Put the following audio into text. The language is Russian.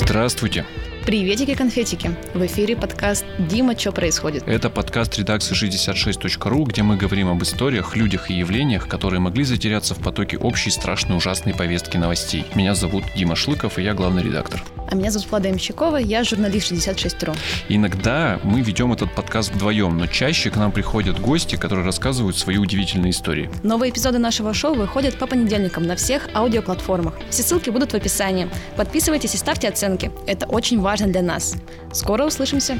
Здравствуйте. Приветики-конфетики. В эфире подкаст «Дима, что происходит?». Это подкаст редакции 66.ru, где мы говорим об историях, людях и явлениях, которые могли затеряться в потоке общей страшной ужасной повестки новостей. Меня зовут Дима Шлыков, и я главный редактор. А меня зовут Влада Ямщикова, я журналист 66.ru. Иногда мы ведем этот подкаст вдвоем, но чаще к нам приходят гости, которые рассказывают свои удивительные истории. Новые эпизоды нашего шоу выходят по понедельникам на всех аудиоплатформах. Все ссылки будут в описании. Подписывайтесь и ставьте оценки. Это очень важно для нас. Скоро услышимся.